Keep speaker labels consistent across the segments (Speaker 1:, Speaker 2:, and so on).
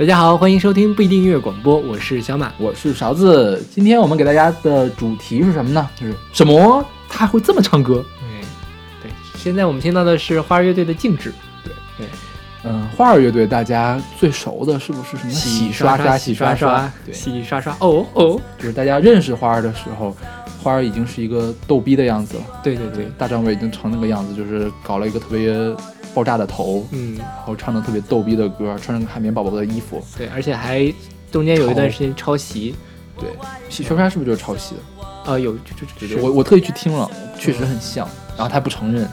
Speaker 1: 大家好，欢迎收听不一定音乐广播，我是小马。
Speaker 2: 我是勺子。今天我们给大家的主题是什么呢？就是什么？他会这么唱歌？
Speaker 1: 对对，现在我们听到的是花儿乐队的《静止》。
Speaker 2: 对
Speaker 1: 对，
Speaker 2: 嗯，花儿乐队大家最熟的是不是什么洗
Speaker 1: 刷
Speaker 2: 刷、
Speaker 1: 洗
Speaker 2: 刷
Speaker 1: 刷？
Speaker 2: 对，
Speaker 1: 洗刷刷。哦哦，
Speaker 2: 就是大家认识花儿的时候，花儿已经是一个逗逼的样子了。
Speaker 1: 对对对，
Speaker 2: 大张伟已经成那个样子，就是搞了一个特别爆炸的头，
Speaker 1: 嗯，
Speaker 2: 然后唱的特别逗逼的歌，穿着海绵宝宝的衣服。
Speaker 1: 对，而且还中间有一段时间抄袭。
Speaker 2: 对，洗刷刷是不是就是抄袭的？
Speaker 1: 呃，有，就就就
Speaker 2: 我我特意去听了，确实很像，然后他不承认。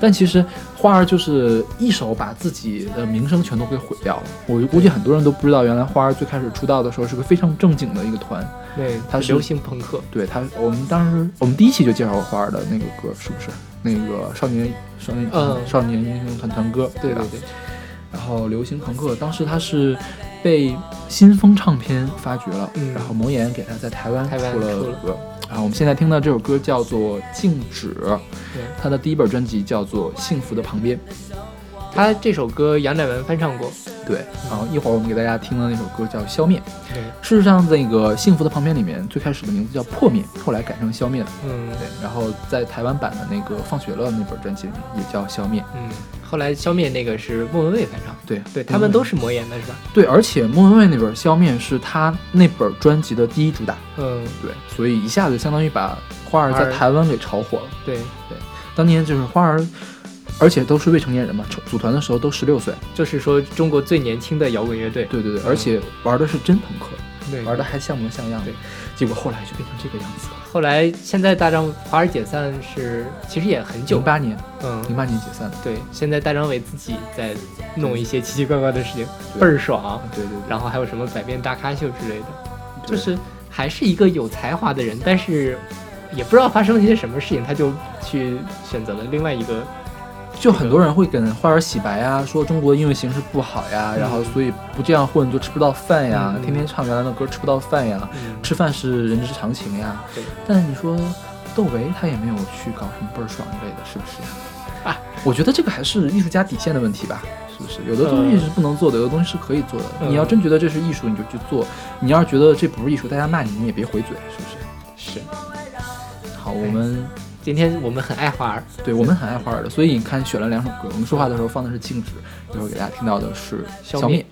Speaker 2: 但其实花儿就是一手把自己的名声全都给毁掉了。我估计很多人都不知道，原来花儿最开始出道的时候是个非常正经的一个团，
Speaker 1: 对，
Speaker 2: 他是
Speaker 1: 流行朋克。
Speaker 2: 对他，我们当时我们第一期就介绍过花儿的那个歌，是不是？那个少年少年
Speaker 1: 嗯
Speaker 2: 少年英雄团团歌，吧？
Speaker 1: 对对。
Speaker 2: 然后流行朋克，当时他是被新风唱片发掘了，
Speaker 1: 嗯
Speaker 2: 然后魔岩给他在台湾出了歌。然后我们现在听到这首歌叫做《静止》，他的第一本专辑叫做《幸福的旁边》。
Speaker 1: 他这首歌杨乃文翻唱过。
Speaker 2: 对，然后一会儿我们给大家听的那首歌叫《消灭》。
Speaker 1: 对，
Speaker 2: 事实上，那个《幸福的旁边》里面最开始的名字叫《破灭》，后来改成《消灭》了。
Speaker 1: 嗯，
Speaker 2: 对，然后在台湾版的那个《放学了》那本专辑里面也叫《消灭》。
Speaker 1: 嗯，后来消灭那个是莫文蔚翻唱。
Speaker 2: 对，
Speaker 1: 对他们都是魔岩的是吧？
Speaker 2: 对，而且莫文蔚那本《消灭》是他那本专辑的第一主打。
Speaker 1: 嗯，
Speaker 2: 对，所以一下子相当于把花儿在台湾给炒火了。
Speaker 1: 对
Speaker 2: 对，当年就是花儿，而且都是未成年人嘛，组组团的时候都十六岁，
Speaker 1: 就是说中国最年轻的摇滚乐队。
Speaker 2: 对对对，而且玩的是真朋克，
Speaker 1: 对，
Speaker 2: 玩的还像模像样的
Speaker 1: 对。
Speaker 2: 结果后来就变成这个样子了。
Speaker 1: 后来现在大张华儿解散是其实也很久
Speaker 2: 零，八年，
Speaker 1: 嗯，
Speaker 2: 零八年解散的。
Speaker 1: 对，现在大张伟自己在弄一些奇奇怪怪的事情，倍儿爽。
Speaker 2: 对对对，
Speaker 1: 然后还有什么百变大咖秀之类的，就是还是一个有才华的人，但是也不知道发生了一些什么事情，他就去选择了另外一个。
Speaker 2: 就很多人会跟花儿洗白呀，说中国的音乐形式不好呀，
Speaker 1: 嗯
Speaker 2: 然后所以不这样混就吃不到饭呀，
Speaker 1: 嗯
Speaker 2: 天天唱原来的歌吃不到饭呀，
Speaker 1: 嗯，
Speaker 2: 吃饭是人之常情呀。
Speaker 1: 对，
Speaker 2: 但是你说窦唯他也没有去搞什么倍儿爽一类的，是不是？啊，我觉得这个还是艺术家底线的问题吧，是不是？有的东西是不能做的，有的东西是可以做的。
Speaker 1: 嗯
Speaker 2: 你要真觉得这是艺术，你就去做；你要是觉得这不是艺术，大家骂你，你也别回嘴，是不是？
Speaker 1: 是。
Speaker 2: 好，我们
Speaker 1: 今天我们很爱花儿，
Speaker 2: 对我们很爱花儿的，所以你看选了两首歌，我们说话的时候放的是静止，一会儿给大家听到的是消
Speaker 1: 消灭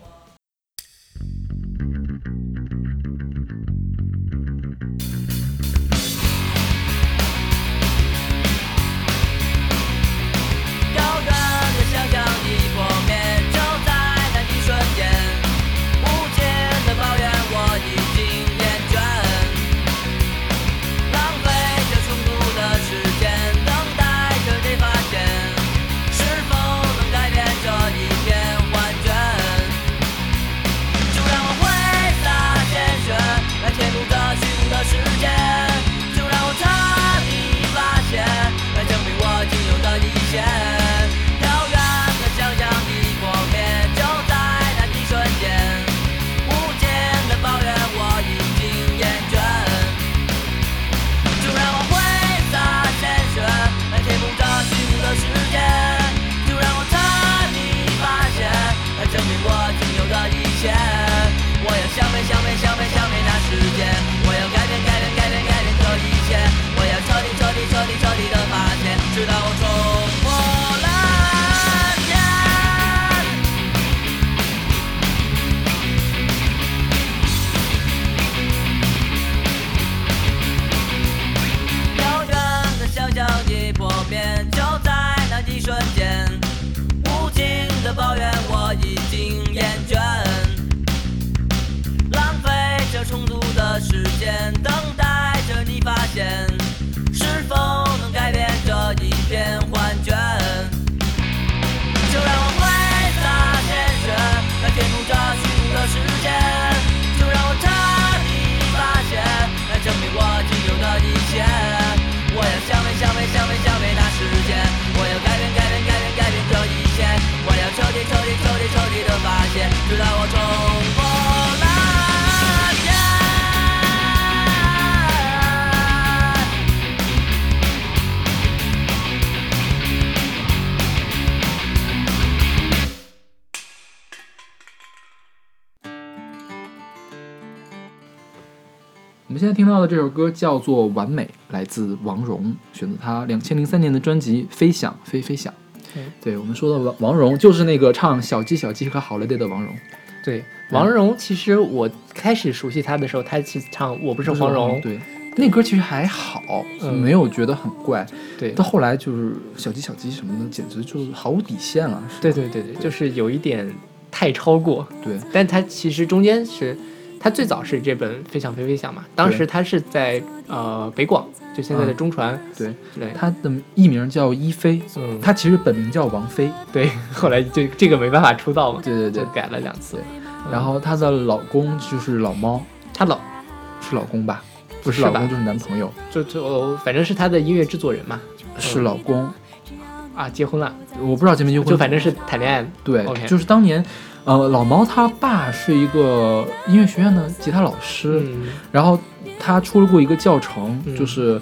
Speaker 3: 直到我天我们现
Speaker 2: 在听到的这首歌叫做完美来自王蓉选择她两千零三年的专辑飞翔飞飞翔。
Speaker 1: 嗯
Speaker 2: 对我们说的王王蓉，就是那个唱《小鸡小鸡》和《好了对》的王蓉。
Speaker 1: 对，王蓉其实我开始熟悉她的时候，她是唱《我不是黄蓉》，
Speaker 2: 对，那歌其实还好，
Speaker 1: 嗯
Speaker 2: 没有觉得很怪。
Speaker 1: 对
Speaker 2: 到后来就是小鸡小鸡什么的，简直就是毫无底线了。
Speaker 1: 对对对对，就是有一点太超过，
Speaker 2: 对
Speaker 1: 但她其实中间是，她最早是这本《飞翔飞飞翔》嘛，当时她是在呃北广，就现在的
Speaker 2: 嗯
Speaker 1: 中传，
Speaker 2: 对，
Speaker 1: 对，
Speaker 2: 他的艺名叫一菲，
Speaker 1: 嗯，
Speaker 2: 他其实本名叫王菲。
Speaker 1: 对，后来就这个没办法出道嘛，
Speaker 2: 对对对
Speaker 1: 改了两次。
Speaker 2: 然后她的老公就是老猫，
Speaker 1: 她老
Speaker 2: 是老公吧？不
Speaker 1: 是
Speaker 2: 老公就是男朋友，
Speaker 1: 就就反正是她的音乐制作人嘛，
Speaker 2: 是老公。
Speaker 1: 啊，结婚了，
Speaker 2: 我不知道结没结婚，
Speaker 1: 就反正是谈恋爱，
Speaker 2: 对就是当年，呃，老猫他爸是一个音乐学院的吉他老师，
Speaker 1: 嗯
Speaker 2: 然后他出了过一个教程，
Speaker 1: 嗯。
Speaker 2: 就是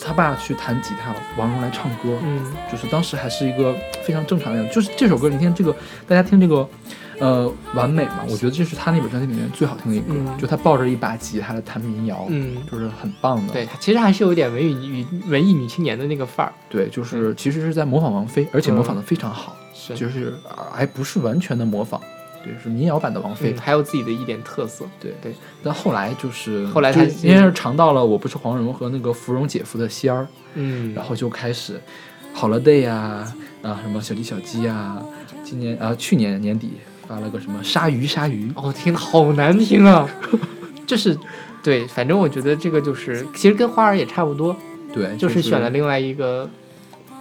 Speaker 2: 他爸去弹吉他，王蓉来唱歌，
Speaker 1: 嗯。
Speaker 2: 就是当时还是一个非常正常的样子。就是这首歌，你听这个，大家听这个，呃，完美嘛，我觉得这是他那本专辑里面最好听的一个，
Speaker 1: 嗯。
Speaker 2: 就他抱着一把吉他来弹民谣，
Speaker 1: 嗯，
Speaker 2: 就是很棒的。
Speaker 1: 对，其实还是有一点文艺女文艺女青年的那个范儿，
Speaker 2: 对，就是其实是在模仿王菲，而且模仿的非常好，
Speaker 1: 是。
Speaker 2: 就是呃还不是完全的模仿，对，是民谣版的王菲。
Speaker 1: 嗯，还有自己的一点特色，
Speaker 2: 对
Speaker 1: 对，
Speaker 2: 但后来就是
Speaker 1: 后来他
Speaker 2: 就因为是尝到了我不是黄蓉和那个芙蓉姐夫的仙儿，
Speaker 1: 嗯，
Speaker 2: 然后就开始 Holiday 呀啊什么小鸡小鸡啊，今年啊去年年底发了个什么鲨鱼鲨鱼，
Speaker 1: 哦，天呐，好难听啊！就是，对，反正我觉得这个就是，其实跟花儿也差不多，
Speaker 2: 对，
Speaker 1: 就是选了另外一个，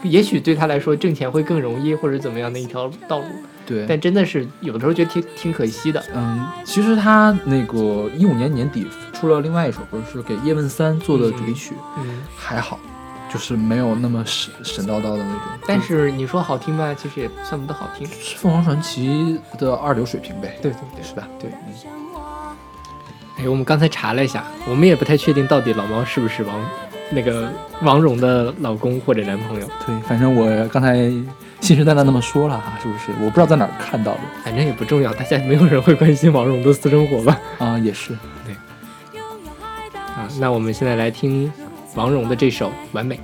Speaker 1: 也许对他来说挣钱会更容易，或者怎么样的一条道路，
Speaker 2: 对。
Speaker 1: 但真的是有的时候觉得挺挺可惜的。
Speaker 2: 嗯，其实他那个一五年年底出了另外一首歌，是给叶问三做的主题曲，
Speaker 1: 嗯，
Speaker 2: 还好，就是没有那么神神叨叨的那种。
Speaker 1: 但是你说好听吧，其实也算不得好听。
Speaker 2: 是凤凰传奇的二流水平呗，
Speaker 1: 对对对，
Speaker 2: 是吧？
Speaker 1: 对。嗯哎，我们刚才查了一下，我们也不太确定到底老猫是不是王那个王蓉的老公或者男朋友，
Speaker 2: 对，反正我刚才信誓旦旦那么说了哈，是不是？我不知道在哪儿看到的
Speaker 1: 反正也不重要，大家没有人会关心王蓉的私生活吧？
Speaker 2: 啊，也是。
Speaker 1: 对啊，那我们现在来听王蓉的这首《完美》。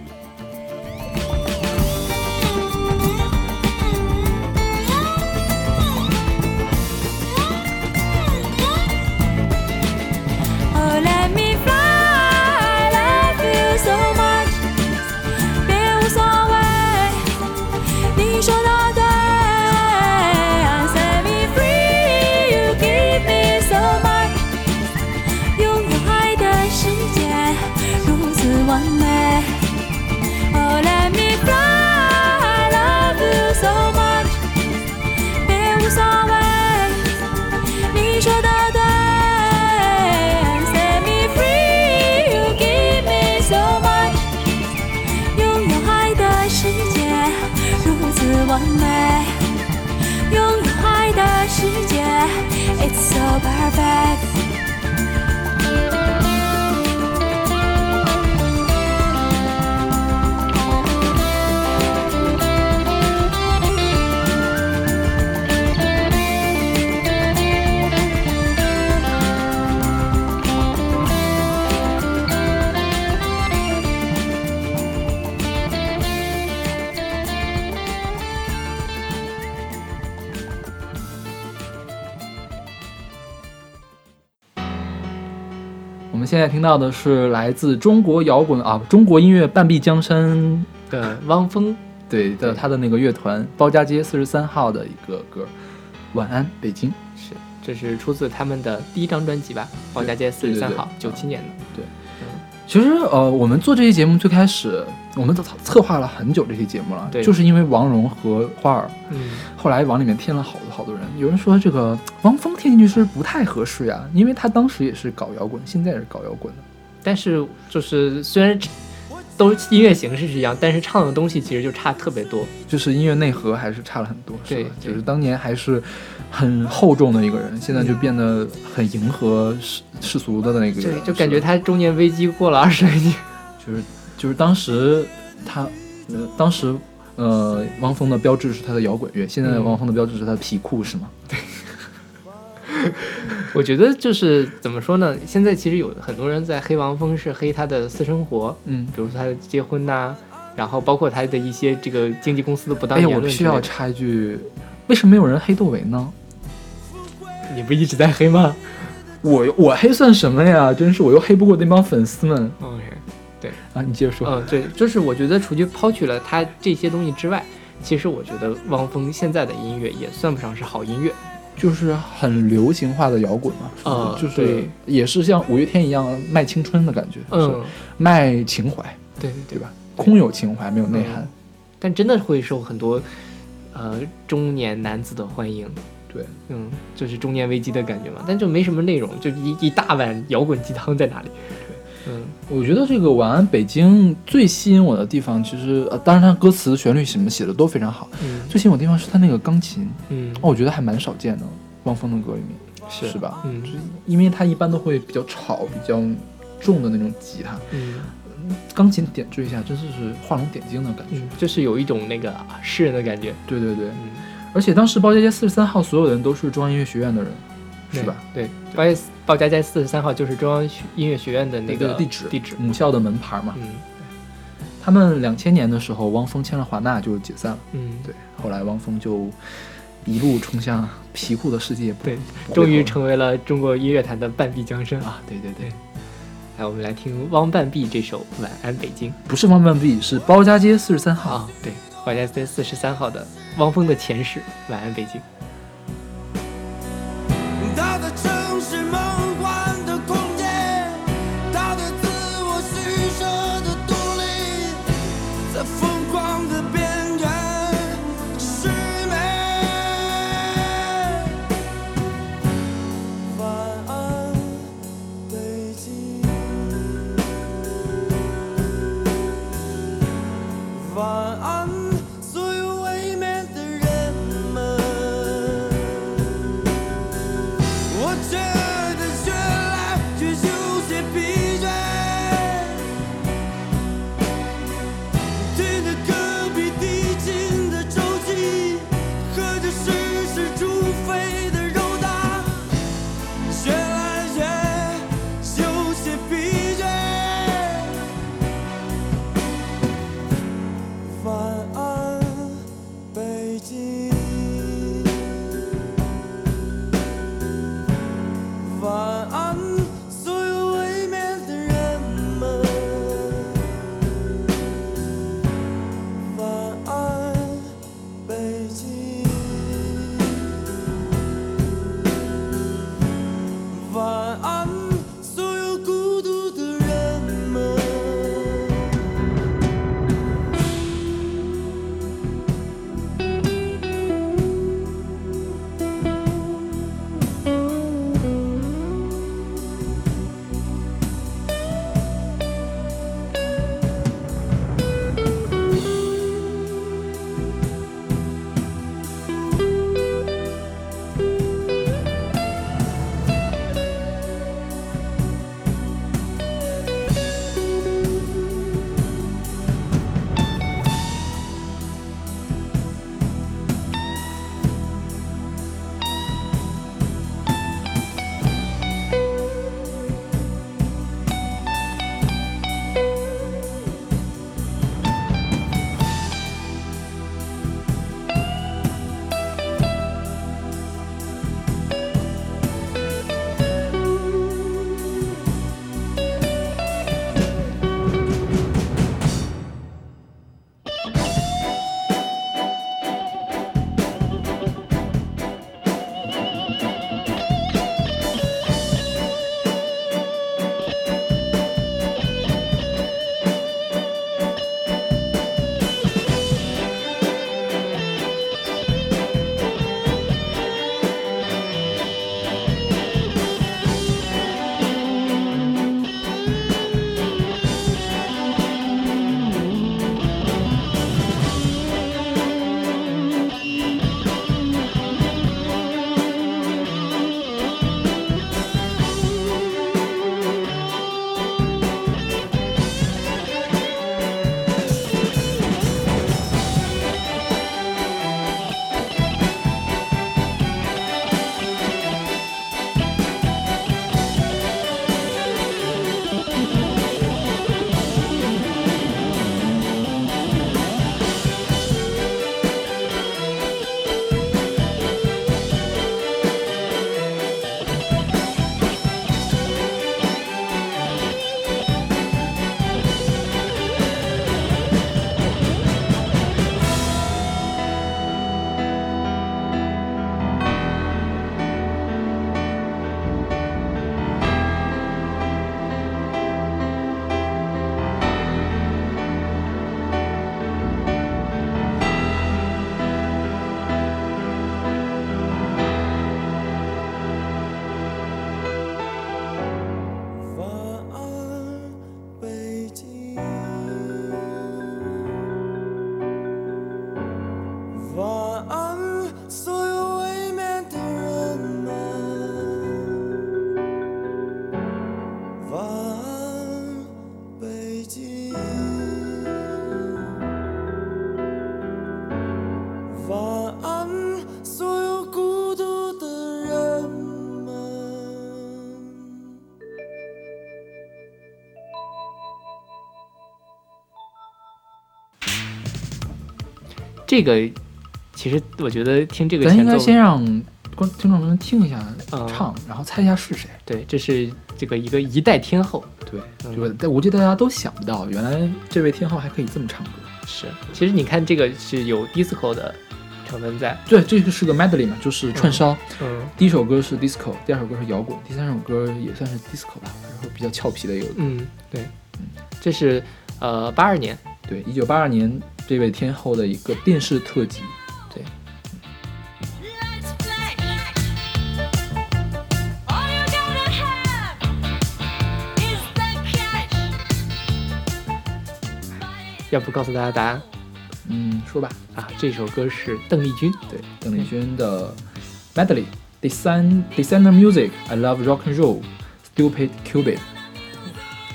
Speaker 4: Perfect。
Speaker 2: 现在听到的是来自中国摇滚啊，中国音乐半壁江山
Speaker 1: 的汪峰，
Speaker 2: 对的他的那个乐团包家街四十三号的一个歌，《晚安北京》。
Speaker 1: 是，这是出自他们的第一张专辑吧，《包家街四
Speaker 2: 对对对
Speaker 1: 十三号》，九七年的。
Speaker 2: 其实呃，我们做这期节目最开始，我们都策划了很久这期节目了，
Speaker 1: 对
Speaker 2: 就是因为王蓉和花儿，
Speaker 1: 嗯，
Speaker 2: 后来往里面添了好多好多人。有人说这个汪峰添进去是不是不太合适呀？因为他当时也是搞摇滚，现在也是搞摇滚的。
Speaker 1: 但是就是虽然都音乐形式是一样，但是唱的东西其实就差特别多。
Speaker 2: 就是音乐内核还是差了很多？
Speaker 1: 对
Speaker 2: 就是当年还是很厚重的一个人，现在就变得很迎合世世俗的那个人，
Speaker 1: 对，就感觉他中年危机过了二十来年。
Speaker 2: 就是就是当时他呃当时呃汪峰的标志是他的摇滚乐，现在汪峰的标志是他的皮裤，是吗？
Speaker 1: 对 我觉得就是怎么说呢？现在其实有很多人在黑汪峰，是黑他的私生活，
Speaker 2: 嗯，
Speaker 1: 比如说他的结婚呐、然后包括他的一些这个经纪公司的不当言
Speaker 2: 我必须要
Speaker 1: 论之类的。
Speaker 2: 插一句，为什么没有人黑窦唯呢？
Speaker 1: 你不一直在黑吗
Speaker 2: 我我黑算什么呀？真是我又黑不过那帮粉丝们
Speaker 1: ？OK，对
Speaker 2: 啊！你接着说。
Speaker 1: 嗯，对，就是我觉得除去抛去了他这些东西之外，其实我觉得汪峰现在的音乐也算不上是好音乐。
Speaker 2: 就是很流行化的摇滚嘛，
Speaker 1: 啊
Speaker 2: 就是
Speaker 1: 对
Speaker 2: 也是像五月天一样卖青春的感觉，
Speaker 1: 嗯，
Speaker 2: 卖情怀，
Speaker 1: 对对对
Speaker 2: 对吧？空有情怀，没有内涵。
Speaker 1: 但真的会受很多呃中年男子的欢迎。
Speaker 2: 对，
Speaker 1: 嗯，就是中年危机的感觉嘛，但就没什么内容，就一一大碗摇滚鸡汤在哪里？嗯
Speaker 2: 我觉得这个《晚安北京》最吸引我的地方，其实呃，当然它歌词、旋律什么写的都非常好，
Speaker 1: 嗯
Speaker 2: 最吸引我的地方是它那个钢琴，
Speaker 1: 嗯，
Speaker 2: 哦，我觉得还蛮少见的，汪峰的歌里面
Speaker 1: 是
Speaker 2: 是吧？
Speaker 1: 嗯
Speaker 2: 因为它一般都会比较吵、比较重的那种吉他，
Speaker 1: 嗯
Speaker 2: 钢琴点缀一下，真是是画龙点睛的感觉。
Speaker 1: 嗯，就是有一种那个啊诗人的感觉，
Speaker 2: 对对对，
Speaker 1: 嗯，
Speaker 2: 而且当时包家街四十三号所有人都是中央音乐学院的人，是吧？
Speaker 1: 对，报家包家街四十三号就是中央学音乐学院的那个
Speaker 2: 对地址
Speaker 1: 地址。
Speaker 2: 母校的门牌嘛。
Speaker 1: 嗯
Speaker 2: 他们两千年的时候，汪峰签了华纳就解散了。
Speaker 1: 嗯，
Speaker 2: 对，后来汪峰就一路冲向皮裤的世界，
Speaker 1: 对，终于成为了中国音乐坛的半壁江山啊！
Speaker 2: 啊，对对对，
Speaker 1: 来，我们来听汪半壁这首《晚安北京》
Speaker 2: 不是汪半壁，是包家街四十三号。
Speaker 1: 啊，对，怀家街四十三号的汪峰的前世《晚安北京》。
Speaker 5: 大的城市
Speaker 6: 这个其实我觉得听这个
Speaker 2: 咱应该，先让观听众们听一下
Speaker 6: 嗯
Speaker 2: 唱，然后猜一下是谁。
Speaker 6: 对，这是这个一个一代天后。
Speaker 2: 对，
Speaker 6: 嗯
Speaker 2: 就但我觉得大家都想不到，原来这位天后还可以这么唱歌。
Speaker 6: 是，其实你看这个是有 disco 的成分在。
Speaker 2: 对，这个是个 medley 嘛，就是串烧。
Speaker 6: 嗯
Speaker 2: 第一首歌是 disco，第二首歌是摇滚，第三首歌也算是 disco 吧，然后比较俏皮的一个。
Speaker 6: 嗯，对，这是呃八二年。
Speaker 2: 对，一九八二年这位天后的一个电视特辑。
Speaker 6: 对
Speaker 1: ，Lights flash. All you gotta have is the cash.
Speaker 6: 要不告诉大家答案
Speaker 2: 嗯，说吧。
Speaker 6: 啊？这首歌是邓丽君。
Speaker 2: 对，邓丽君的 medley。Design designer music, I love rock and roll, stupid Cupid，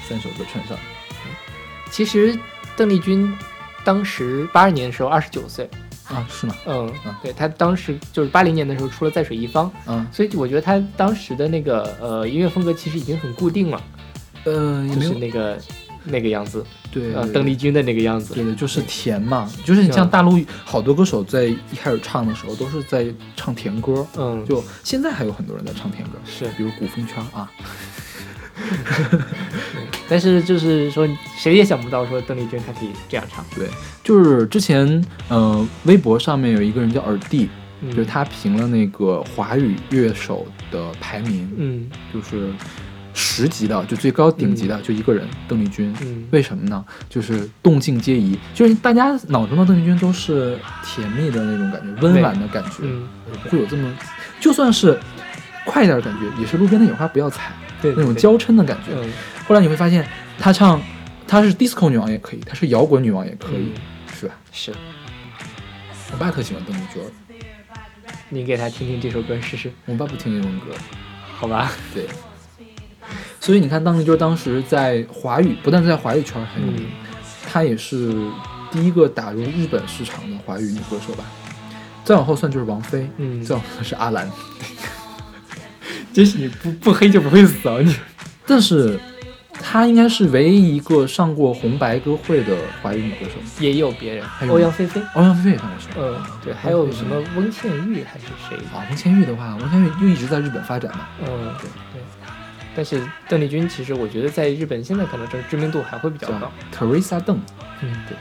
Speaker 2: 三首歌串上。
Speaker 6: 其实邓丽君当时八二年的时候二十九岁。
Speaker 2: 啊，是吗？
Speaker 6: 嗯
Speaker 2: 嗯，
Speaker 6: 对他当时就是八零年的时候出了《在水一方》，
Speaker 2: 嗯，
Speaker 6: 所以我觉得他当时的那个呃音乐风格其实已经很固定了，
Speaker 2: 呃，
Speaker 6: 就是那个那个样子，
Speaker 2: 对。
Speaker 6: 呃，邓丽君的那个样子。
Speaker 2: 对的，就是甜嘛，就是你像
Speaker 6: 嗯。
Speaker 2: 大陆好多歌手在一开始唱的时候都是在唱甜歌，
Speaker 6: 嗯，
Speaker 2: 就现在还有很多人在唱甜歌，
Speaker 6: 是。
Speaker 2: 比如古风圈啊，
Speaker 6: 但是就是说，谁也想不到说邓丽君她可以这样唱，
Speaker 2: 对，就是之前呃微博上面有一个人叫耳帝，
Speaker 6: 嗯。
Speaker 2: 就是，他评了那个华语乐手的排名，
Speaker 6: 嗯。
Speaker 2: 就是十级的，就最高顶级的就一个人，邓丽君。
Speaker 6: 嗯，
Speaker 2: 为什么呢？就是动静皆宜，就是大家脑中的邓丽君都是甜蜜的那种感觉，温婉的感觉，会有这么，就算是快一点的感觉，也是路边的野花不要采
Speaker 6: 对
Speaker 2: 那种，娇嗔的感觉。后来你会发现，她唱，她是 disco 女王也可以，她是摇滚女王也可以，
Speaker 6: 嗯
Speaker 2: 是吧？
Speaker 6: 是
Speaker 2: 我爸特喜欢邓丽君，
Speaker 6: 你给他听听这首歌试试，
Speaker 2: 我爸不听这种歌，
Speaker 6: 好吧？
Speaker 2: 对。所以你看，邓丽君当时在华语，不但在华语圈很有名，
Speaker 6: 嗯
Speaker 2: 她也是第一个打入日本市场的华语女歌手吧。再往后算就是王菲，
Speaker 6: 嗯
Speaker 2: 再往后是阿兰。
Speaker 6: 真是你不不黑就不会死啊你。
Speaker 2: 但是她应该是唯一一个上过红白歌会的华语女歌手。
Speaker 6: 也有别人，
Speaker 2: 还有
Speaker 6: 欧阳菲菲，
Speaker 2: 欧阳菲菲也上过是吧？
Speaker 6: 嗯，对，还有什么翁倩玉还是谁？
Speaker 2: 啊，翁倩玉的话，翁倩玉又一直在日本发展嘛。
Speaker 6: 嗯，对对。但是邓丽君其实我觉得在日本现在可能这知名度还会比较高。
Speaker 2: Teresa 邓，
Speaker 6: 嗯，对。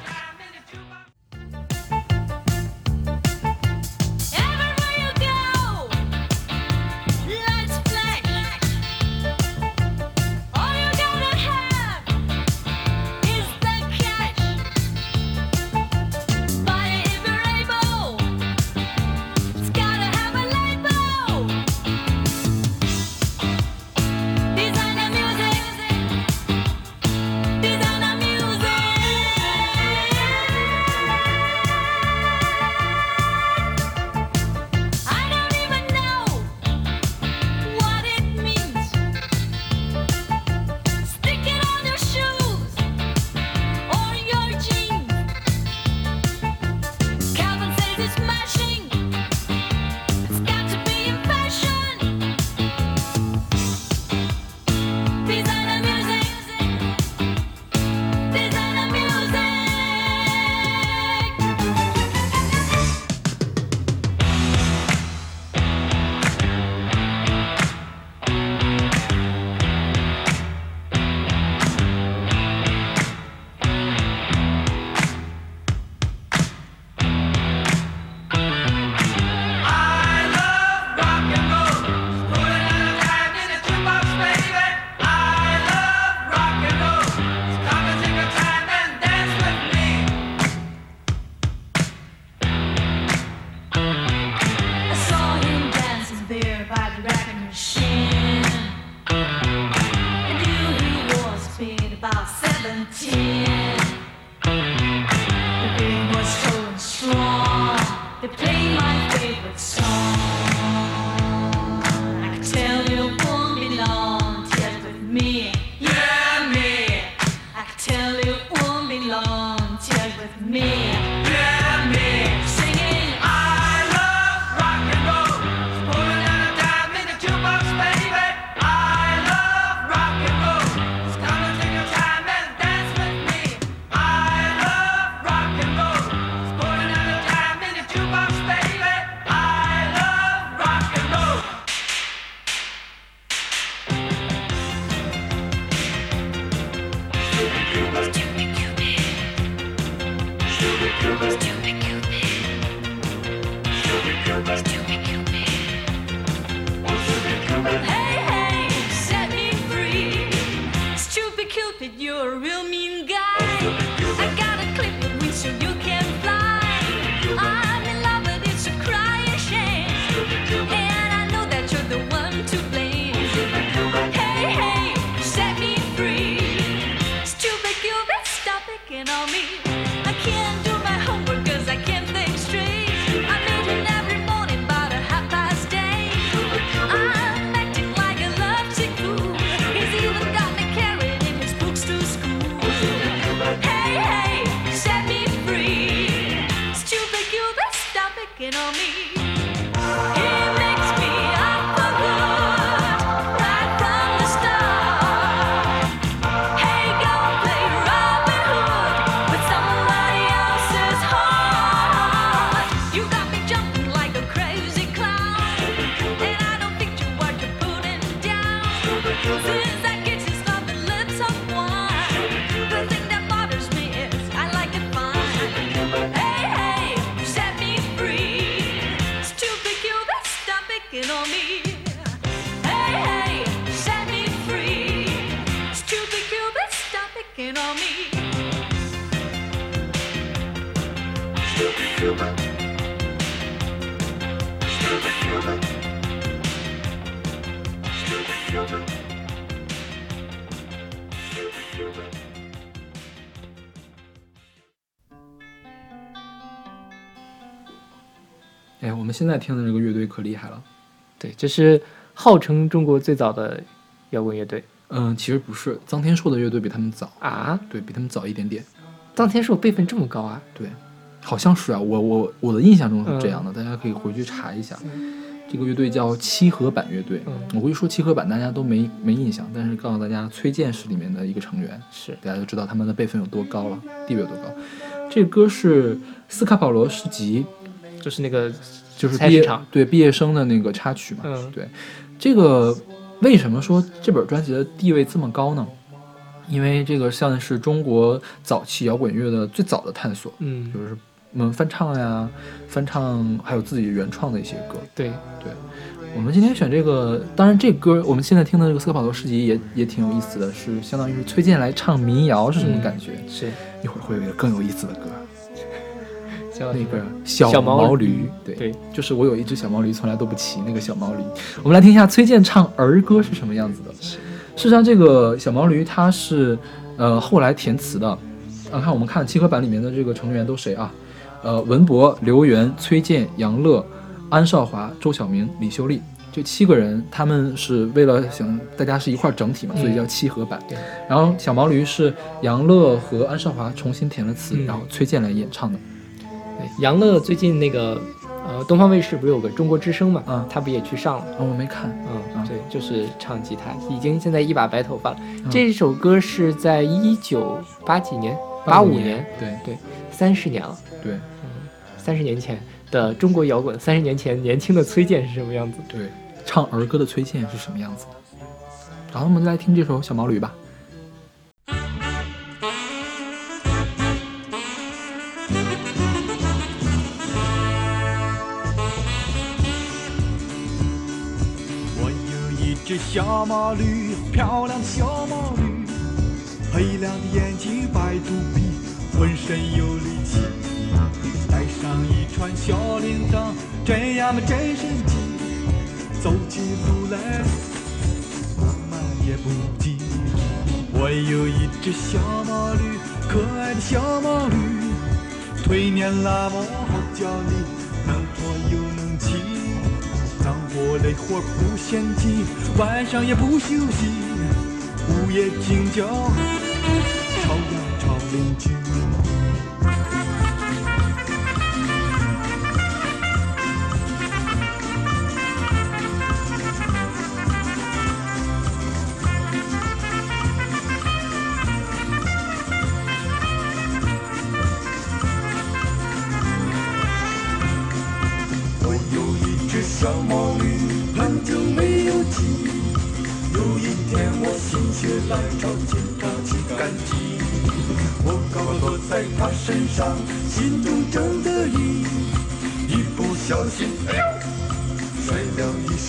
Speaker 2: 现在听的这个乐队可厉害了。
Speaker 1: 对，这是号称中国最早的摇滚乐队
Speaker 2: 嗯，其实不是，臧天朔的乐队比他们早，
Speaker 1: 啊。
Speaker 2: 对比他们早一点点。
Speaker 1: 臧天朔辈分这么高啊？
Speaker 2: 对，好像是啊，我我我的印象中是这样的，大家可以回去查一下。这个乐队叫七合板乐队，
Speaker 1: 嗯
Speaker 2: 我估计说七合板大家都没没印象，但是告诉大家，崔健是里面的一个成员，
Speaker 1: 是
Speaker 2: 大家就知道他们的辈分有多高了，地位有多高。这个歌是斯卡保罗诗集，
Speaker 1: 就是那个
Speaker 2: 就是毕业对毕业生的那个插曲嘛。
Speaker 1: 嗯
Speaker 2: 对，这个为什么说这本专辑的地位这么高呢？因为这个像是中国早期摇滚乐的最早的探索，
Speaker 1: 嗯
Speaker 2: 就是我们翻唱呀，翻唱还有自己原创的一些歌。
Speaker 1: 对对
Speaker 2: 我们今天选这个，当然这歌我们现在听的这个斯卡保罗市集也也挺有意思的，是相当于是崔健来唱民谣是什么感觉？
Speaker 1: 是
Speaker 2: 一会儿会有一个更有意思的歌，
Speaker 1: 叫
Speaker 2: 那个小
Speaker 1: 小毛
Speaker 2: 毛
Speaker 1: 驴
Speaker 2: 对
Speaker 1: 对
Speaker 2: 就是我有一只小毛驴，从来都不骑那个小毛驴。我们来听一下崔健唱儿歌是什么样子的。事实上，这个小毛驴它是呃后来填词的。啊，看我们看七合板里面的这个成员都谁啊？呃，文博、刘源、崔健、杨乐、安少华、周晓明、李秀丽，这七个人，他们是为了想大家是一块儿整体嘛，所以叫七合板。
Speaker 1: 对
Speaker 2: 然后小毛驴是杨乐和安少华重新填了词，
Speaker 1: 嗯
Speaker 2: 然后崔健来演唱的。
Speaker 1: 对杨乐最近那个呃东方卫视不是有个中国之声嘛？
Speaker 2: 嗯
Speaker 1: 他不也去上了？
Speaker 2: 哦，我没看。
Speaker 1: 嗯，
Speaker 2: 嗯
Speaker 1: 对，就是唱吉他，已经现在一把白头发了。
Speaker 2: 嗯
Speaker 1: 这首歌是在一九八几年，八五年，
Speaker 2: 对对
Speaker 1: 三十年了，
Speaker 2: 对
Speaker 1: 三十年前的中国摇滚，三十年前年轻的崔健是什么样子？
Speaker 2: 对，唱儿歌的崔健是什么样子的？然后我们来听这首《小毛驴》吧。
Speaker 7: 小毛驴，漂亮的小毛驴，黑亮的眼睛，白肚皮，浑身有力气，带上一串小铃铛，这样嘛真神奇。走起路来，慢慢也不急。我有一只小毛驴，可爱的小毛驴，腿黏拉磨好叫力，脏活累活不嫌弃，晚上也不休息，午夜惊叫，吵呀吵邻居。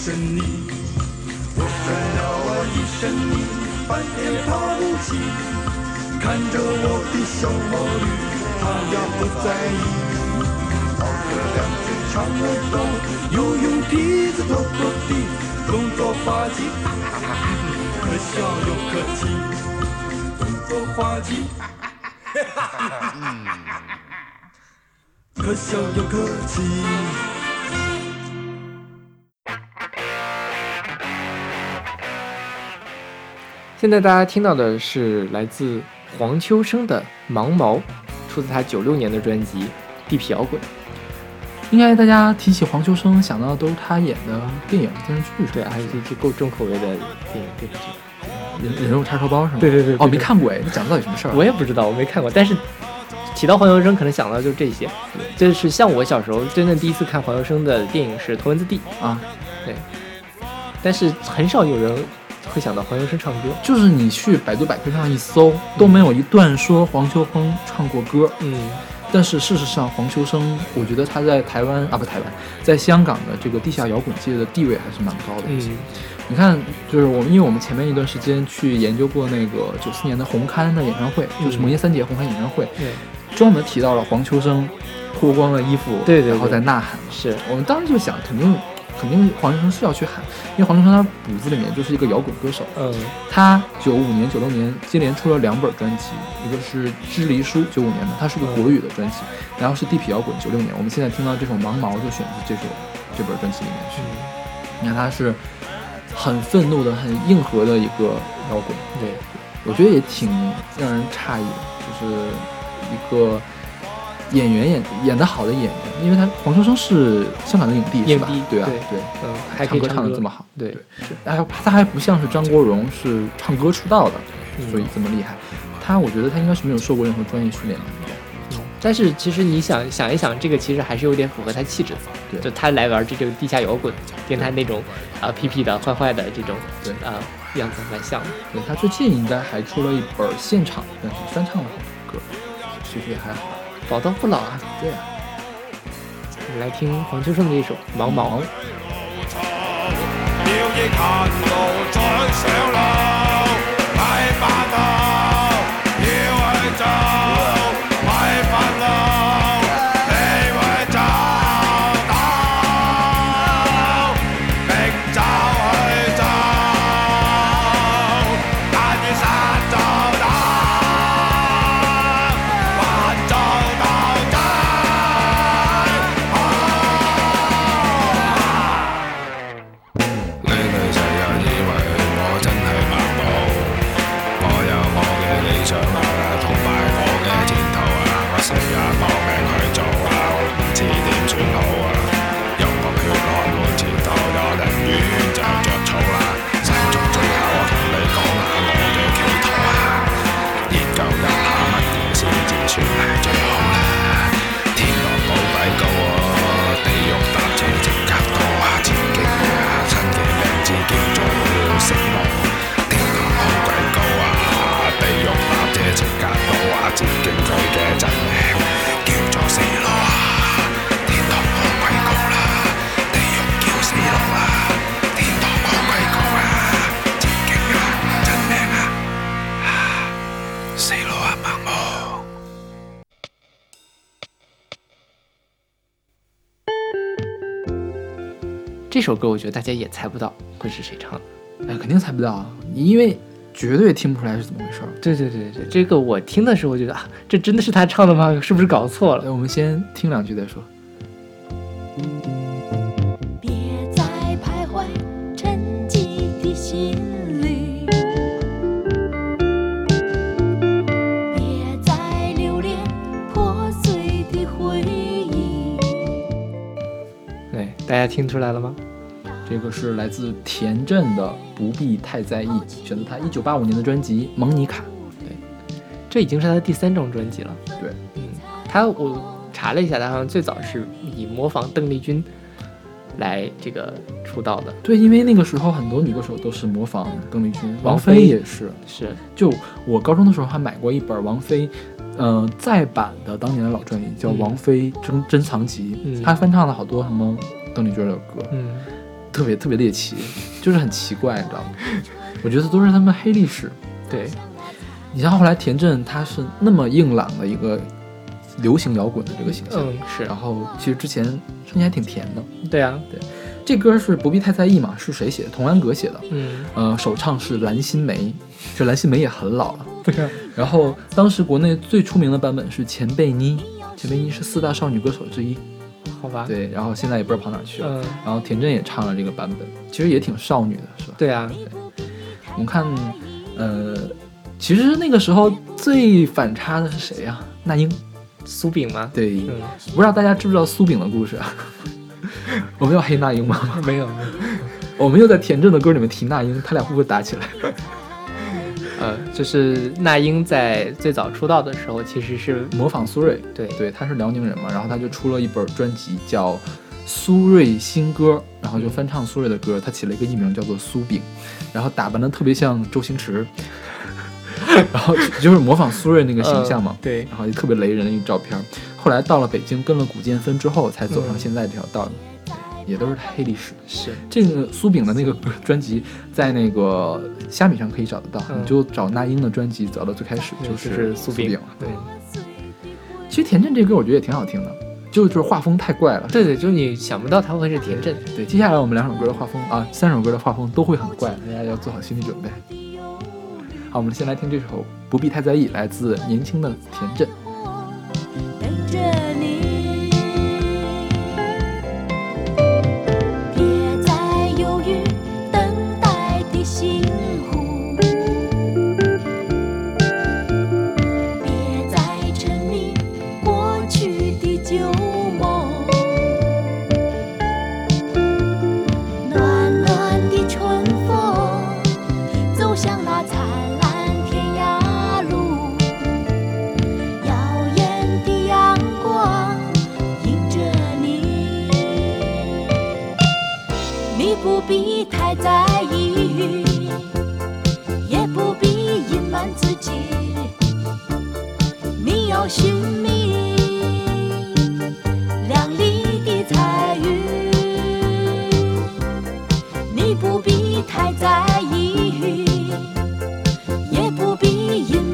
Speaker 7: 身你。我摔了一身泥，半天爬不起。看着我的小毛驴，它呀不在意。跑个两圈长了高，又用蹄子跺跺地，动作滑稽，可笑又可气。动作滑稽，可笑又可气。
Speaker 1: 现在大家听到的是来自黄秋生的《盲毛》，出自他九六年的专辑《地痞摇滚》。
Speaker 2: 应该大家提起黄秋生想到的都是他演的电影、电视剧，是
Speaker 1: 对，
Speaker 2: 吧？
Speaker 1: 还是这够重口味的电影电视剧。
Speaker 2: 人人肉叉烧包是吗？
Speaker 1: 对对对对
Speaker 2: 哦，没看过哎，你讲的到底什么事儿啊？
Speaker 1: 我也不知道，我没看过，但是提到黄秋生，可能想到就是这些。就是像我小时候真正第一次看黄秋生的电影是《头文字 D》，
Speaker 2: 啊，对
Speaker 1: 但是很少有人会想到黄秋生唱歌。
Speaker 2: 就是你去百度百科上一搜，都没有一段说黄秋生唱过歌。
Speaker 1: 嗯，
Speaker 2: 但是事实上，黄秋生，我觉得他在台湾啊，不台湾，在香港的这个地下摇滚界的地位还是蛮高的。
Speaker 1: 嗯，
Speaker 2: 你看，就是我们，因为我们前面一段时间去研究过那个九四年的红磡的演唱会，就是魔岩三杰红磡演唱会，
Speaker 1: 对，
Speaker 2: 专门提到了黄秋生脱光了衣服，
Speaker 1: 对对对
Speaker 2: 然后在呐喊。
Speaker 1: 是，
Speaker 2: 我们当时就想，肯定肯定黄秋生是要去喊，因为黄秋生他骨子里面就是一个摇滚歌手。
Speaker 1: 嗯
Speaker 2: 他九五年、九六年接连出了两本专辑，一个是《支离书》，九五年的，它是个国语的专辑，然后是《地痞摇滚》，九六年。我们现在听到这首《盲毛》就选自这首这本专辑里面去。你看他是很愤怒的、很硬核的一个摇滚，
Speaker 1: 对，
Speaker 2: 我觉得也挺让人诧异的，就是一个演员演演得好的演员，因为他黄秋生是香港的影帝是吧？对啊，
Speaker 1: 对
Speaker 2: 对，
Speaker 1: 嗯，还
Speaker 2: 唱歌唱
Speaker 1: 歌
Speaker 2: 得这么好，
Speaker 1: 对，
Speaker 2: 是，他还他还不像是张国荣是唱歌出道的，
Speaker 1: 嗯
Speaker 2: 所以这么厉害。他我觉得他应该是没有受过任何专业训练的。
Speaker 1: 但是其实你想想一想，这个其实还是有点符合他气质的。
Speaker 2: 对
Speaker 1: 就他来玩这个地下摇滚，跟他那种啊痞痞的、坏坏的这种
Speaker 2: 对
Speaker 1: 啊样子蛮像的。
Speaker 2: 对他最近应该还出了一本现场，但是翻唱了好多歌，其实也还好。
Speaker 1: 宝刀不老啊！
Speaker 2: 对啊，
Speaker 1: 我们来听黄秋生的一首《
Speaker 8: 茫
Speaker 1: 茫》。首歌我觉得大家也猜不到会是谁唱的。
Speaker 2: 哎，肯定猜不到啊，因为绝对听不出来是怎么回事儿。
Speaker 1: 对对对对，这个我听的时候觉得啊，这真的是他唱的吗？是不是搞错了？
Speaker 2: 我们先听两句再说。
Speaker 4: 别再徘徊沉寂的心里，别再留恋破碎的回忆。
Speaker 1: 对，大家听出来了吗？
Speaker 2: 这个是来自田震的《不必太在意》，选择他一九八五年的专辑《蒙妮卡》。
Speaker 1: 对这已经是他的第三张专辑了。
Speaker 2: 对，
Speaker 1: 嗯，他我查了一下，他好像最早是以模仿邓丽君来这个出道的。
Speaker 2: 对，因为那个时候很多女歌手都是模仿邓丽君，王
Speaker 1: 王菲
Speaker 2: 菲也是。
Speaker 1: 是，
Speaker 2: 就我高中的时候还买过一本王菲嗯、再版的当年的老专辑叫《
Speaker 1: 嗯
Speaker 2: 王菲珍珍藏集》，
Speaker 1: 嗯
Speaker 2: 他翻唱了好多什么邓丽君的歌，
Speaker 1: 嗯，
Speaker 2: 特别特别猎奇，就是很奇怪，你知道吗？我觉得都是他们黑历史。
Speaker 1: 对，
Speaker 2: 你像后来田震，他是那么硬朗的一个流行摇滚的这个形象，
Speaker 1: 嗯是
Speaker 2: 然，后其实之前声音还挺甜的。
Speaker 1: 对啊，对
Speaker 2: 这歌是不必太在意嘛，是谁写的？童安格写的。
Speaker 1: 嗯，
Speaker 2: 呃，首唱是蓝心湄，这蓝心湄也很老了。
Speaker 1: 对啊，
Speaker 2: 然后当时国内最出名的版本是钱贝妮，钱贝妮是四大少女歌手之一。
Speaker 1: 好吧，，
Speaker 2: 对，然后现在也不知道跑哪去了。
Speaker 1: 嗯，
Speaker 2: 然后田震也唱了这个版本，其实也挺少女的，是吧？
Speaker 1: 对啊，
Speaker 2: 我们看，呃，其实那个时候最反差的是谁呀、那英。
Speaker 1: 苏炳吗？
Speaker 2: 对，
Speaker 1: 嗯，
Speaker 2: 不知道大家知不知道苏炳的故事啊？我们要黑那英吗？
Speaker 1: 没有，没有
Speaker 2: 我们又在田震的歌里面提那英，他俩会不会打起来？
Speaker 1: 呃，就是那英在最早出道的时候，其实是
Speaker 2: 模仿苏芮，
Speaker 1: 对
Speaker 2: 对，他是辽宁人嘛，然后他就出了一本专辑叫《苏芮新歌》，然后就翻唱苏芮的歌，他起了一个艺名叫做苏炳，然后打扮的特别像周星驰，然后就是模仿苏芮那个形象嘛
Speaker 1: 嗯，对，
Speaker 2: 然后就特别雷人的一个照片。后来到了北京，跟了古建芬之后，才走上
Speaker 1: 嗯
Speaker 2: 现在这条道路，也都是黑历史。
Speaker 1: 是，
Speaker 2: 这个苏炳的那个专辑在那个虾米上可以找得到，
Speaker 1: 嗯
Speaker 2: 你就找那英的专辑，找到最开始就
Speaker 1: 就是苏炳
Speaker 2: 炳了。对
Speaker 1: 对，
Speaker 2: 其实田震这歌我觉得也挺好听的，就就是画风太怪了。
Speaker 1: 对对，就是你想不到他会是田震，
Speaker 2: 对，接下来我们两首歌的画风啊，三首歌的画风都会很怪，大家要做好心理准备。好，我们先来听这首《不必太在意》，来自年轻的田震。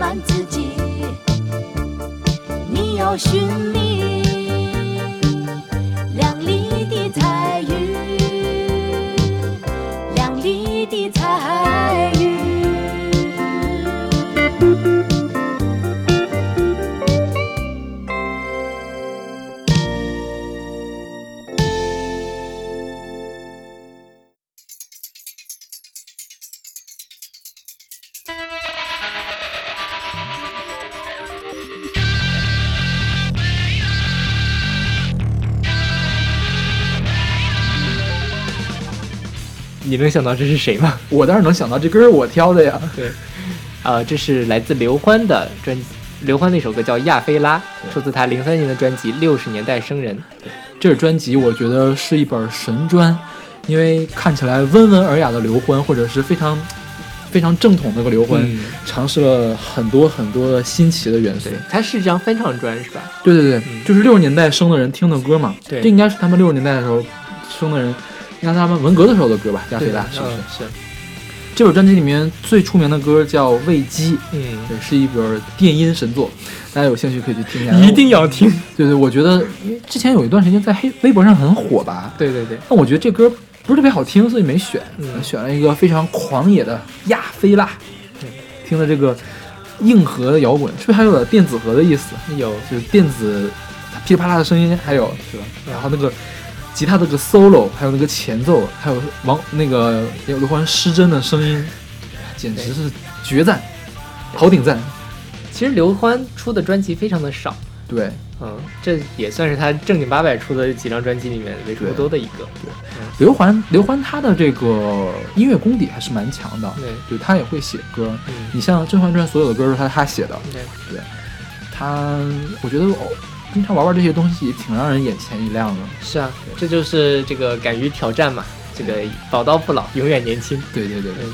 Speaker 4: 满自己。你要寻觅
Speaker 1: 能想到这是谁吗？
Speaker 2: 我当然能想到这歌是我挑的呀。
Speaker 1: 对，呃，这是来自刘欢的专辑，刘欢那首歌叫《亚非拉》，出自他零三年的专辑《六十年代生人》。
Speaker 2: 这专辑我觉得是一本神专，因为看起来温文尔雅的刘欢，或者是非常非常正统的个刘欢，
Speaker 1: 嗯
Speaker 2: 尝试了很多很多新奇的元素。，
Speaker 1: 它是一张翻唱专是吧？
Speaker 2: 对对对，
Speaker 1: 嗯
Speaker 2: 就是六十年代生的人听的歌嘛。
Speaker 1: 对
Speaker 2: 这应该是他们六十年代的时候生的人，应该是他们文革的时候的歌吧？亚非拉是不是？
Speaker 1: 嗯是，
Speaker 2: 这本专辑里面最出名的歌叫《喂鸡》，
Speaker 1: 嗯，
Speaker 2: 对，是一本电音神作，大家有兴趣可以去听一下。
Speaker 1: 一定要听。
Speaker 2: 对对，我觉得因为之前有一段时间在黑微博上很火吧，
Speaker 1: 对对对，
Speaker 2: 但我觉得这歌不是特别好听，所以没选，
Speaker 1: 嗯
Speaker 2: 选了一个非常狂野的亚非拉，
Speaker 1: 对
Speaker 2: 听的这个硬核的摇滚，是不是还有点电子核的意思？
Speaker 1: 有
Speaker 2: 就是电子噼里啪啦的声音，还有是吧？然后那个吉他的这个 solo，还有那个前奏，还有王那个刘欢失真的声音，简直是绝赞，好顶赞。
Speaker 1: 其实刘欢出的专辑非常的少，
Speaker 2: 对，
Speaker 1: 嗯，这也算是他正经八百出的几张专辑里面为数不多的一个。
Speaker 2: 对刘欢刘欢他的这个音乐功底还是蛮强的，
Speaker 1: 对，
Speaker 2: 对他也会写歌。
Speaker 1: 嗯，
Speaker 2: 你像《甄嬛传》所有的歌都是他他写的，
Speaker 1: 对，
Speaker 2: 他我觉得哦，经常玩玩这些东西挺让人眼前一亮的。
Speaker 1: 是啊，这就是这个敢于挑战嘛，这个宝刀不老，永远年轻。
Speaker 2: 对对对对。
Speaker 1: 嗯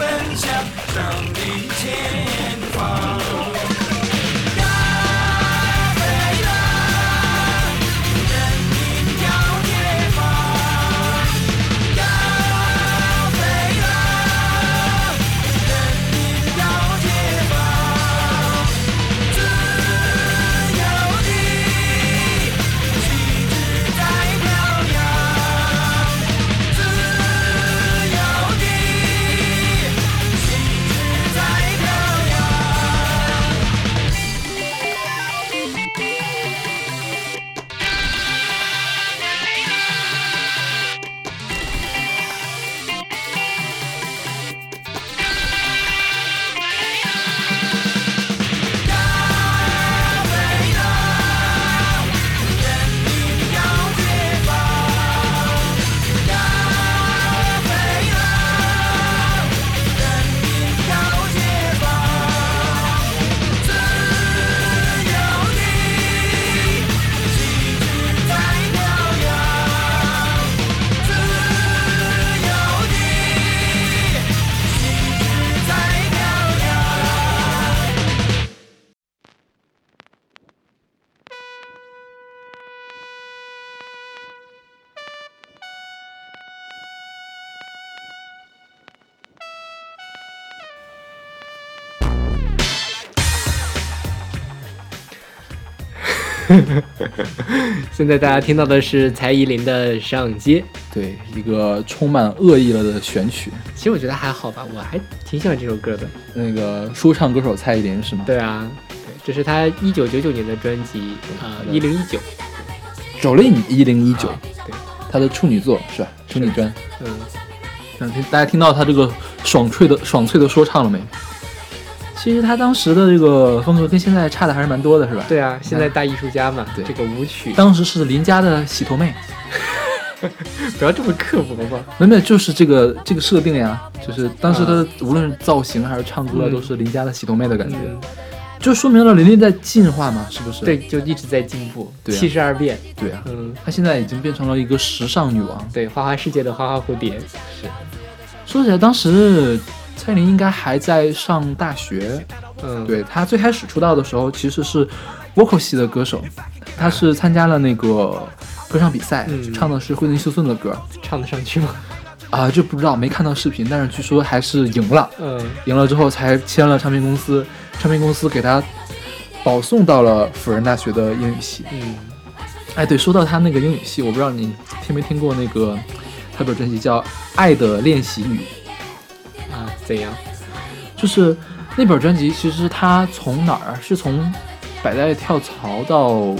Speaker 5: 一
Speaker 1: 现在大家听到的是蔡依林的《上街》，
Speaker 2: 对，一个充满恶意了的选曲。
Speaker 1: 其实我觉得还好吧，我还挺喜欢这首歌的。
Speaker 2: 那个说唱歌手蔡依林是吗？
Speaker 1: 对啊，对，这是他一九九九年的专辑，啊，一零一九
Speaker 2: ，，Jolin 一零一九
Speaker 1: 啊，对，
Speaker 2: 他的处女作是吧？处女专。
Speaker 1: 嗯，
Speaker 2: 想，听大家听到他这个爽脆的爽脆的说唱了没？其实他当时的这个风格跟现在差的还是蛮多的，是吧？
Speaker 1: 对啊，现在大艺术家嘛，
Speaker 2: 对。
Speaker 1: 这个舞曲，
Speaker 2: 当时是邻家的洗头妹，
Speaker 1: 不要这么刻薄吧。
Speaker 2: 没没有就是这个这个设定呀，就是当时的无论是造型还是唱歌，
Speaker 1: 嗯。
Speaker 2: 都是邻家的洗头妹的感觉，
Speaker 1: 嗯，
Speaker 2: 就说明了林林在进化嘛，是不是？
Speaker 1: 对，就一直在进步，
Speaker 2: 对啊。
Speaker 1: 七十二变，
Speaker 2: 对啊，
Speaker 1: 嗯，
Speaker 2: 她现在已经变成了一个时尚女王。
Speaker 1: 对，花花世界的花花蝴蝶，是。
Speaker 2: 说起来，当时蔡依林应该还在上大学，
Speaker 1: 嗯，，
Speaker 2: 对她最开始出道的时候其实是 vocal 系的歌手，她是参加了那个歌唱比赛，
Speaker 1: 嗯。
Speaker 2: 唱的是惠特尼休斯顿的歌。
Speaker 1: 唱得上去吗？
Speaker 2: 啊，就不知道没看到视频，但是据说还是赢了，
Speaker 1: 嗯，
Speaker 2: 赢了之后才签了唱片公司，唱片公司给她保送到了辅仁大学的英语系。
Speaker 1: 嗯，
Speaker 2: 哎，对，说到她那个英语系，我不知道你听没听过那个他有本专辑叫《爱的练习语》。
Speaker 1: 啊，怎样？
Speaker 2: 就是那本专辑，其实他从哪儿是从百代跳槽到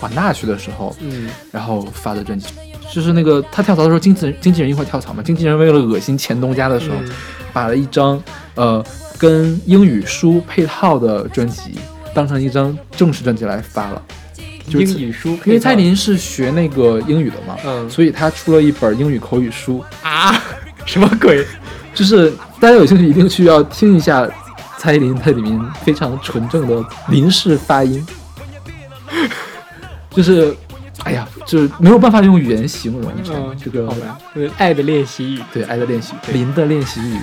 Speaker 2: 华纳去的时候，
Speaker 1: 嗯，
Speaker 2: 然后发的专辑。就是那个他跳槽的时候，经纪人经纪人一块跳槽嘛，经纪人为了恶心前东家的时候，
Speaker 1: 嗯
Speaker 2: 把了一张呃跟英语书配套的专辑当成一张正式专辑来发了。就是
Speaker 1: 英语书，
Speaker 2: 因为蔡依林是学那个英语的嘛，
Speaker 1: 嗯
Speaker 2: 所以他出了一本英语口语书，
Speaker 1: 啊，什么鬼？
Speaker 2: 就是大家有兴趣一定需要听一下蔡依林在里面非常纯正的林氏发音，就是，哎呀，就是没有办法用语言形容
Speaker 1: 嗯，
Speaker 2: 这个
Speaker 1: 好吧，呃爱的练习语，
Speaker 2: 对爱的练习，林的练习语，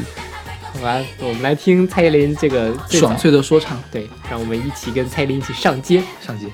Speaker 1: 好吧，我们来听蔡依林这个
Speaker 2: 爽脆的说唱，
Speaker 1: 对，让我们一起跟蔡依林一起上街。
Speaker 2: 上街。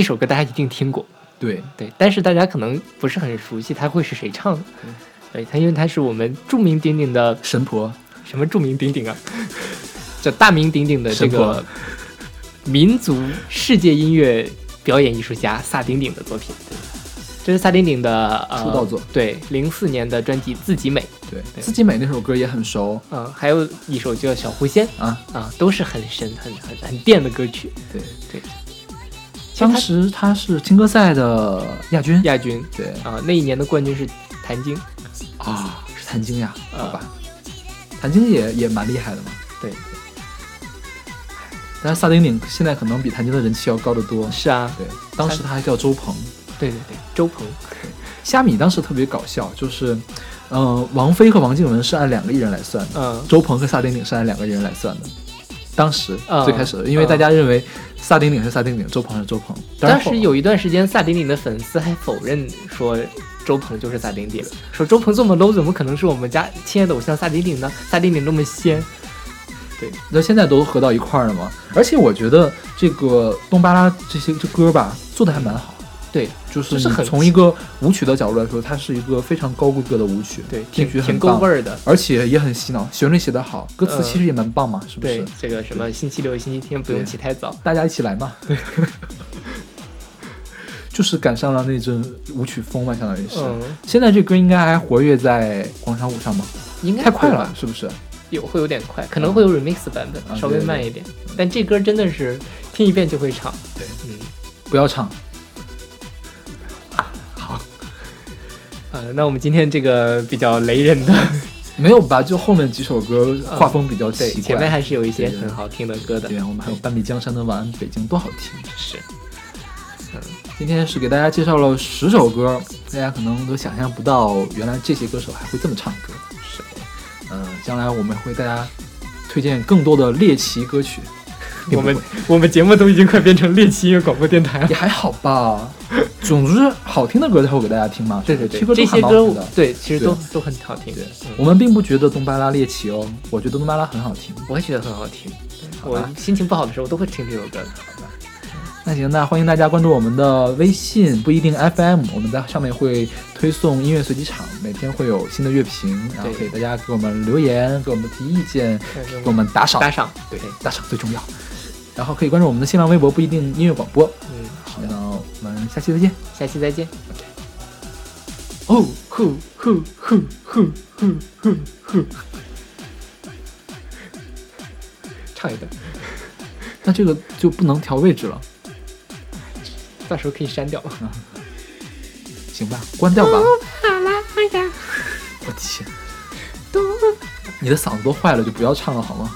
Speaker 1: 这首歌大家一定听过，
Speaker 2: 对，
Speaker 1: 对，但是大家可能不是很熟悉它会是谁唱的。对它，因为它是我们著名鼎鼎的
Speaker 2: 神婆，
Speaker 1: 什么著名鼎鼎啊，叫大名鼎鼎的这个民族世界音乐表演艺术家萨顶顶的作品。对，这是萨顶顶的、呃、
Speaker 2: 出道作
Speaker 1: 对，零四年的专辑《自己美》。
Speaker 2: 对，
Speaker 1: 对
Speaker 2: 自己美那首歌也很熟
Speaker 1: 嗯，还有一首叫《小狐仙》
Speaker 2: 啊。
Speaker 1: 啊，都是很神、很很很电的歌曲。
Speaker 2: 对
Speaker 1: 对，
Speaker 2: 当时他是青歌赛的亚军，
Speaker 1: 亚军
Speaker 2: 对
Speaker 1: 啊，那一年的冠军是谭晶。
Speaker 2: 啊，是谭晶呀，
Speaker 1: 啊
Speaker 2: 好吧，谭晶也也蛮厉害的嘛。
Speaker 1: 对，
Speaker 2: 但是萨顶顶现在可能比谭晶的人气要高得多。
Speaker 1: 是啊，
Speaker 2: 对，当时他还叫周鹏。
Speaker 1: 对对对，周鹏。
Speaker 2: 虾米当时特别搞笑，就是，呃，王菲和王靖雯是按两个艺人来算的，
Speaker 1: 嗯
Speaker 2: 周鹏和萨顶顶是按两个艺人来算的。当时、
Speaker 1: 嗯
Speaker 2: 最开始，因为大家认为萨顶顶是萨顶顶，周鹏是周鹏。
Speaker 1: 当时有一段时间，萨顶顶的粉丝还否认说周鹏就是萨顶顶，说周鹏这么 low，怎么可能是我们家亲爱的偶像萨顶顶呢？萨顶顶那么仙。
Speaker 2: 对那现在都合到一块儿了嘛。而且我觉得这个东巴拉这些这歌吧，做的还蛮好。
Speaker 1: 对
Speaker 2: 就是从一个舞曲的角度来说，它是一个非常高规格的舞曲，
Speaker 1: 对，
Speaker 2: 听
Speaker 1: 挺挺够味儿的。
Speaker 2: 而且也很洗脑，旋律写得好，歌词
Speaker 1: 嗯
Speaker 2: 其实也蛮棒嘛，是不
Speaker 1: 对
Speaker 2: 是？，
Speaker 1: 这个什么星期六、星期天不用起太早。
Speaker 2: 大家一起来嘛，对，就是赶上了那阵舞曲风嘛，相当于是。
Speaker 1: 嗯，
Speaker 2: 现在这歌应该还活跃在广场舞上吗？
Speaker 1: 应该
Speaker 2: 太快了，，是不是？
Speaker 1: 有会有点快，可能会有 remix 版本，
Speaker 2: 啊
Speaker 1: 稍微慢一点。但这歌真的是听一遍就会唱。
Speaker 2: 对，
Speaker 1: 嗯，
Speaker 2: 不要唱，
Speaker 1: 呃，那我们今天这个比较雷人的，
Speaker 2: 没有吧？就后面几首歌画风比较
Speaker 1: 对，
Speaker 2: 奇怪。
Speaker 1: 前面还是有一些很好听的歌的。
Speaker 2: 对，我们还有半壁江山的《晚安北京》多好听。
Speaker 1: 是，
Speaker 2: 今天是给大家介绍了十首歌，大家可能都想象不到，原来这些歌手还会这么唱歌。是，嗯、将来我们会大家推荐更多的猎奇歌曲。并
Speaker 1: 我们我们节目都已经快变成猎奇音乐广播电台了
Speaker 2: 也。还好吧，总之好听的歌才会给大家听嘛。
Speaker 1: 对对对这些歌。对，其实都都很好听。
Speaker 2: 对
Speaker 1: 嗯
Speaker 2: 我们并不觉得东巴拉猎奇哦，我觉得东巴拉很好听。
Speaker 1: 我也觉得很好听。我心情不好的时候都会听这首歌的。
Speaker 2: 那行，那欢迎大家关注我们的微信不一定 FM，我们在上面会推送音乐随机场，每天会有新的乐评，然后给大家给我们留言，给我们提意见，给我们打赏，
Speaker 1: 打赏，
Speaker 2: 对，打赏最重要。然后可以关注我们的新浪微博不一定音乐广播。
Speaker 1: 嗯，
Speaker 2: 好，那我们下期再见。
Speaker 1: 下期再见。
Speaker 2: 哦，呼呼呼呼呼呼呼，
Speaker 1: 唱一段，
Speaker 2: 那这个就不能调位置了，
Speaker 1: 到时候可以删掉。
Speaker 2: 行吧？关掉吧。
Speaker 1: 好了，哎呀，
Speaker 2: 我天，你的嗓子都坏了，就不要唱了好吗？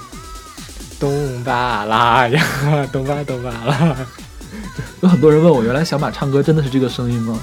Speaker 1: 咚巴拉呀，咚巴咚巴拉。
Speaker 2: 有很多人问我，原来小马唱歌真的是这个声音吗？